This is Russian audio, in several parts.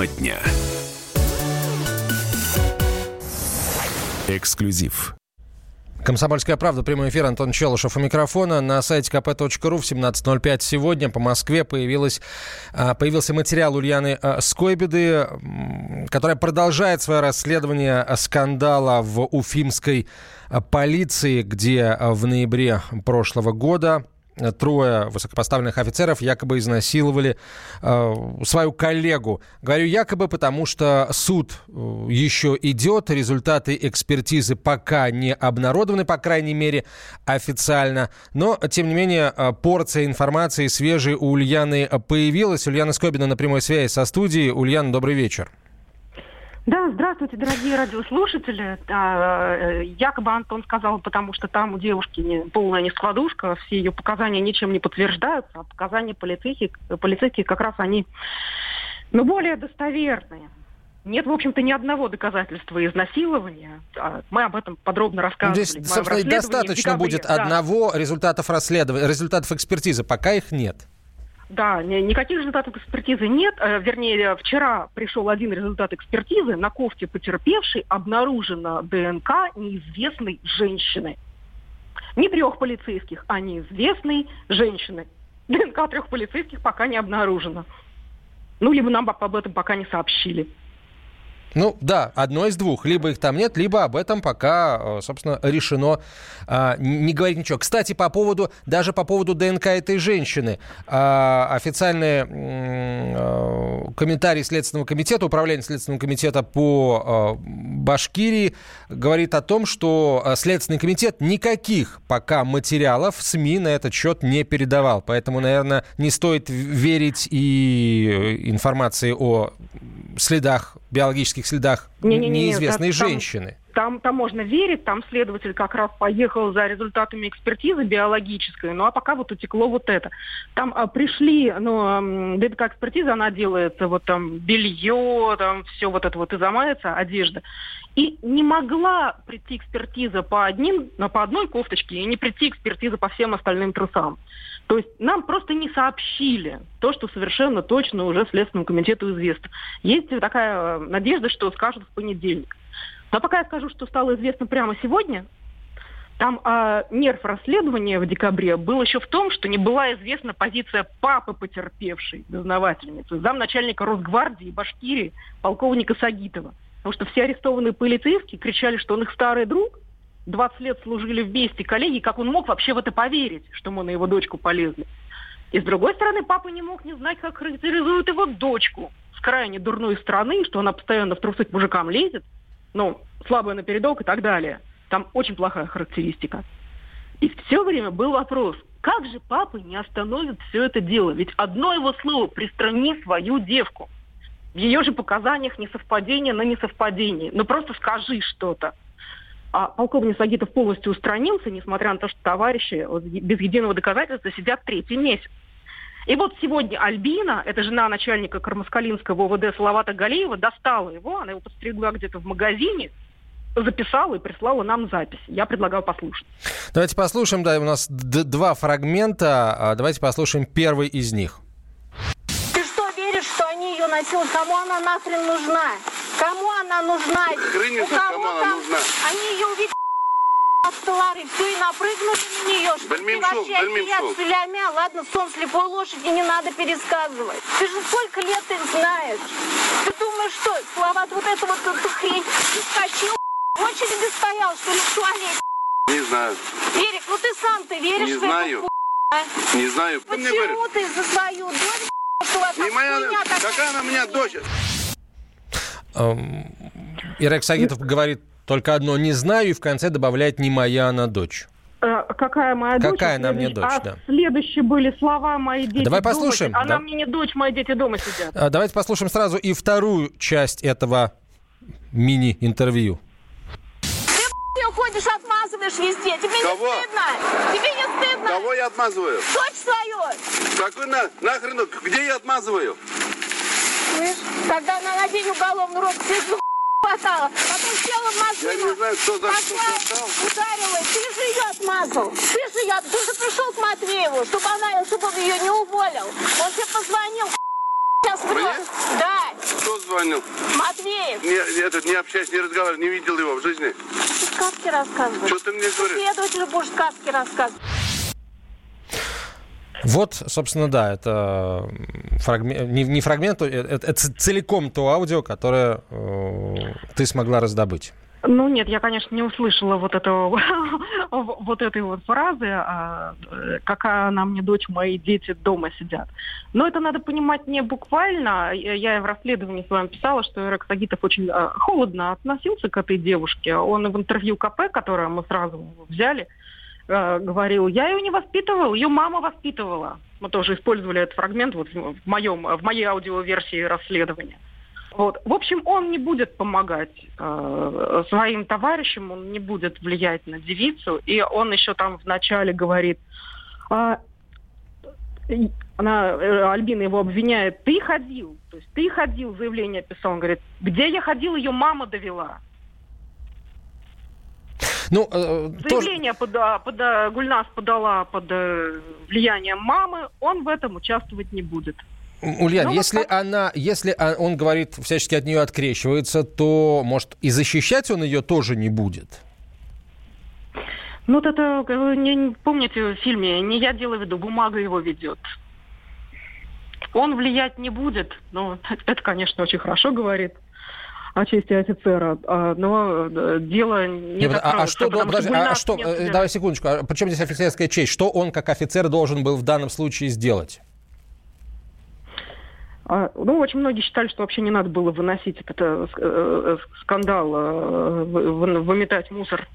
Тема дня. Эксклюзив. Комсомольская правда, прямой эфир, Антон Челышев у микрофона. На сайте kp.ru в 17.05 сегодня по Москве появилась, а, появился материал Ульяны а, Скойбеды, которая продолжает свое расследование скандала в уфимской а, полиции, где в ноябре прошлого года трое высокопоставленных офицеров якобы изнасиловали э, свою коллегу. Говорю якобы, потому что суд э, еще идет, результаты экспертизы пока не обнародованы, по крайней мере, официально. Но, тем не менее, э, порция информации свежей у Ульяны появилась. Ульяна Скобина на прямой связи со студией. Ульяна, добрый вечер. Здравствуйте, дорогие радиослушатели. А, э, якобы Антон сказал, потому что там у девушки не, полная нескладушка, все ее показания ничем не подтверждаются, а показания полицейских, полицейских как раз они ну, более достоверные. Нет, в общем-то, ни одного доказательства изнасилования. А, мы об этом подробно рассказывали. Здесь, собственно, достаточно будет да. одного результатов расследования, результатов экспертизы, пока их нет. Да, никаких результатов экспертизы нет. Э, вернее, вчера пришел один результат экспертизы. На кофте потерпевшей обнаружена ДНК неизвестной женщины. Не трех полицейских, а неизвестной женщины. ДНК трех полицейских пока не обнаружена. Ну, либо нам об этом пока не сообщили. Ну да, одно из двух. Либо их там нет, либо об этом пока, э, собственно, решено а, не говорить ничего. Кстати, по поводу, даже по поводу ДНК этой женщины. А, официальный а, комментарий Следственного комитета, управление Следственного комитета по а, Башкирии говорит о том, что Следственный комитет никаких пока материалов СМИ на этот счет не передавал. Поэтому, наверное, не стоит верить и информации о следах, биологических следах не, не, не, неизвестной там, женщины. Там, там можно верить, там следователь как раз поехал за результатами экспертизы биологической, ну а пока вот утекло вот это. Там а, пришли, ну, ДНК-экспертиза, она делается, вот там белье, там все вот это вот изымается, одежда. И не могла прийти экспертиза по, одним, по одной кофточке и не прийти экспертиза по всем остальным трусам. То есть нам просто не сообщили то, что совершенно точно уже Следственному комитету известно. Есть такая э, надежда, что скажут в понедельник. Но пока я скажу, что стало известно прямо сегодня, там э, нерв расследования в декабре был еще в том, что не была известна позиция папы потерпевшей дознавательницы, замначальника Росгвардии Башкирии, полковника Сагитова. Потому что все арестованные полицейские кричали, что он их старый друг – 20 лет служили вместе коллеги, как он мог вообще в это поверить, что мы на его дочку полезли? И с другой стороны, папа не мог не знать, как характеризуют его дочку с крайне дурной страны, что она постоянно в трусы к мужикам лезет, ну, слабая напередок и так далее. Там очень плохая характеристика. И все время был вопрос, как же папа не остановит все это дело? Ведь одно его слово «пристрани свою девку». В ее же показаниях несовпадение на несовпадение. Ну просто скажи что-то. А полковник Сагитов полностью устранился, несмотря на то, что товарищи без единого доказательства сидят третий месяц. И вот сегодня Альбина, это жена начальника Кармаскалинского ОВД Салавата Галеева, достала его, она его подстригла где-то в магазине, записала и прислала нам запись. Я предлагаю послушать. Давайте послушаем, да, у нас два фрагмента. А, давайте послушаем первый из них. Ты что, веришь, что они ее насилуют? Кому она нахрен нужна? Кому она нужна? Хрень, кому она там... нужна? Они ее увидели Все и напрыгнули на нее, что ты вообще от селямя. Ладно, сон слепой лошади не надо пересказывать. Ты же сколько лет их знаешь? Ты думаешь, что, слова вот это вот эту хрень, ты скачил, в очереди стоял, что ли, в туалете? Не знаю. Эрик, ну ты сам ты веришь не в знаю. эту а? Не знаю. Почему ты за свою дочь, что не моя, какая она у меня дочь? Ирек Сагитов говорит только одно «не знаю» и в конце добавляет «не моя она дочь». Э, какая моя дочь? Какая она мне дочь, а да. следующие были слова «мои дети Давай послушаем. Дома. Она да. мне не дочь, мои дети дома сидят. А, давайте послушаем сразу и вторую часть этого мини-интервью. Ты ходишь, отмазываешь везде. Тебе Кого? не стыдно? Тебе не стыдно? Кого я отмазываю? Дочь свою. Какой на, нахрен? Где я отмазываю? Слышь, когда она на день уголовный рок сижу, хватало. Потом села в машину. Я не знаю, кто за пошла, что ударила. Ты же ее отмазал. Ты же ее... Ты же пришел к Матвееву, чтобы она, чтобы он ее не уволил. Он тебе позвонил. Сейчас Мне? Да, Кто звонил? Матвеев. Не, этот, не общаюсь, не разговаривал, не видел его в жизни. Ты сказки рассказываешь. Что ты мне говоришь? Следователю будешь сказки рассказывать. Вот, собственно, да, это фрагмент, не, не фрагмент, это, это целиком то аудио, которое э, ты смогла раздобыть. Ну нет, я, конечно, не услышала вот этого, вот этой вот фразы, а, э, какая она мне дочь, мои дети дома сидят. Но это надо понимать не буквально. Я в расследовании с вами писала, что Эрек Сагитов очень э, холодно относился к этой девушке. Он в интервью КП, которое мы сразу взяли, э, говорил, я ее не воспитывал, ее мама воспитывала. Мы тоже использовали этот фрагмент вот в моем, в моей аудиоверсии расследования. Вот. В общем, он не будет помогать э, своим товарищам, он не будет влиять на девицу, и он еще там вначале говорит, а, и она, э, Альбина его обвиняет, ты ходил, то есть ты ходил, заявление писал, он говорит, где я ходил, ее мама довела. Ну, э, тоже- Заявление пода, пода- Гульнас подала под э, влиянием мамы, он в этом участвовать не будет. Ульян, Ну, вот если так. она, если а- он говорит, всячески от нее открещивается, то, может, и защищать он ее тоже не будет? Ну, вот это, э, не- помните в фильме, не я делаю виду, бумага его ведет. Он влиять не будет, но это, конечно, очень хорошо говорит о чести офицера, а, но э, дело не Не, а- а, что, потому подожди, а Гульнас что, не э, давай секундочку, а при чем здесь офицерская честь? Что он как офицер должен был в данном случае сделать? А, Ну, очень многие считали, что вообще не надо было выносить этот э, э, скандал, э, вы- вы- выметать мусор.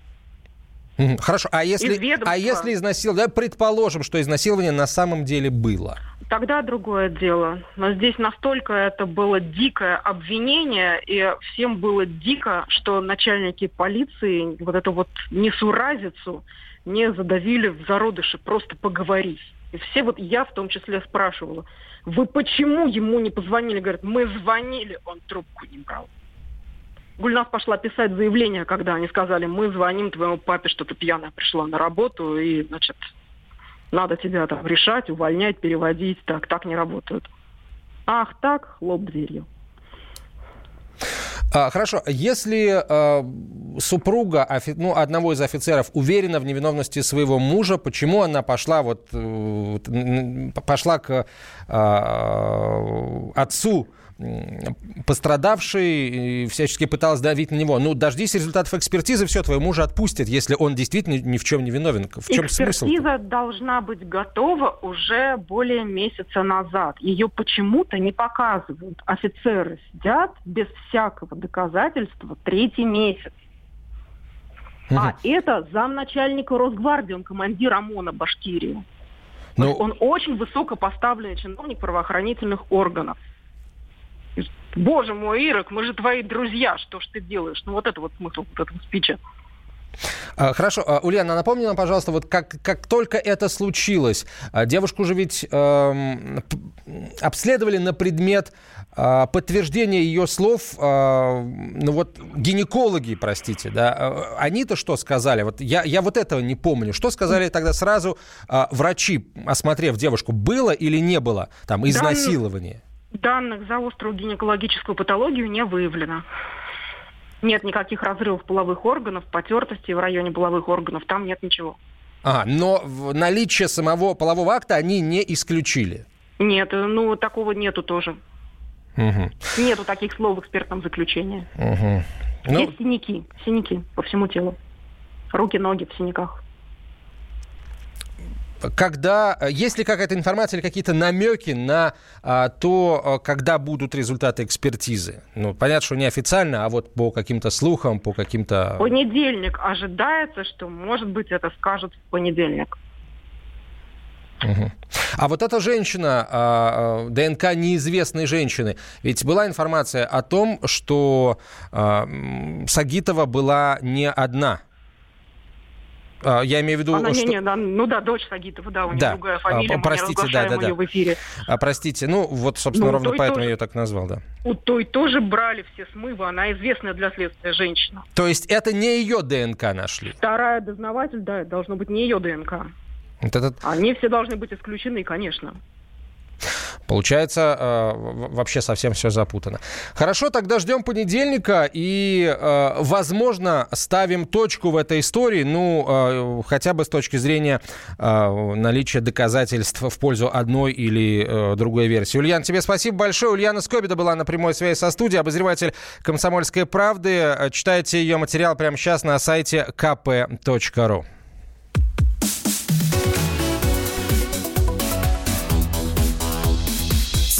Хорошо, а если, а если изнасилование, да, предположим, что изнасилование на самом деле было. Тогда другое дело. Но здесь настолько это было дикое обвинение, и всем было дико, что начальники полиции вот эту вот несуразицу не задавили в зародыше, просто поговорить. И все вот, я в том числе спрашивала, вы почему ему не позвонили? Говорят, мы звонили, он трубку не брал. Гульнас пошла писать заявление, когда они сказали, мы звоним твоему папе, что ты пьяная пришла на работу, и, значит, надо тебя там решать, увольнять, переводить. Так, так не работают. Ах, так, хлоп дверью. А, хорошо, если э, супруга ну, одного из офицеров уверена в невиновности своего мужа, почему она пошла вот э, пошла к э, отцу и всячески пыталась давить на него. Ну, дождись результатов экспертизы, все, твоего мужа отпустят, если он действительно ни в чем не виновен. В чем смысл? Экспертиза должна быть готова уже более месяца назад. Ее почему-то не показывают. Офицеры сидят без всякого доказательства третий месяц. А это замначальника Росгвардии, он командир ОМОНа Башкирии. Ну, есть он очень высокопоставленный чиновник правоохранительных органов. Боже мой, Ирок, мы же твои друзья, что ж ты делаешь? Ну вот это вот смысл вот этого спича. А, Хорошо, А, Ульяна, напомни нам, пожалуйста, вот как, как только это случилось, а, девушку же ведь эм, обследовали на предмет а, подтверждения ее слов, а, ну вот гинекологи, простите, да, они-то что сказали? Вот я, я вот этого не помню. Что сказали тогда сразу а, врачи, осмотрев девушку, было или не было там изнасилование? Данных за острую гинекологическую патологию не выявлено. Нет никаких разрывов половых органов, потертостей в районе половых органов, там нет ничего. Ага, но в- наличие самого полового акта они не исключили. Нет, ну такого нету тоже. Мгм, Нету таких слов в экспертном заключении. мгм. Ну, Есть синяки, синяки по всему телу. Руки, ноги в синяках. Когда э, есть ли какая-то информация или какие-то намеки на а, то, э, когда будут результаты экспертизы? Ну, понятно, что неофициально, а вот по каким-то слухам, по каким-то... Понедельник ожидается, что, может быть, это скажут в понедельник. А вот эта женщина, а, а, ДНК неизвестной женщины, ведь была информация о том, что а, Сагитова была не одна. А, Я имею в виду, Она, что... не, не, да, ну да, дочь Сагитова, да, у нее Да. другая А, фамилия, мы простите, да, да, да. в эфире. А, простите, ну вот, собственно, Ну, ровно поэтому тоже. я ее так назвал, да. У той тоже брали все смывы, она известная для следствия женщина. То есть это не ее ДНК нашли? Вторая дознаватель, да, должно быть не ее ДНК. Вот этот... Они все должны быть исключены, конечно. Получается, э, вообще совсем все запутано. Хорошо, тогда ждем понедельника и, э, возможно, ставим точку в этой истории, ну, э, хотя бы с точки зрения наличия доказательств в пользу одной или другой версии. Ульян, тебе спасибо большое. Ульяна Скобида была на прямой связи со студией, обозреватель «Комсомольской правды». Читайте ее материал прямо сейчас на сайте kp.ru.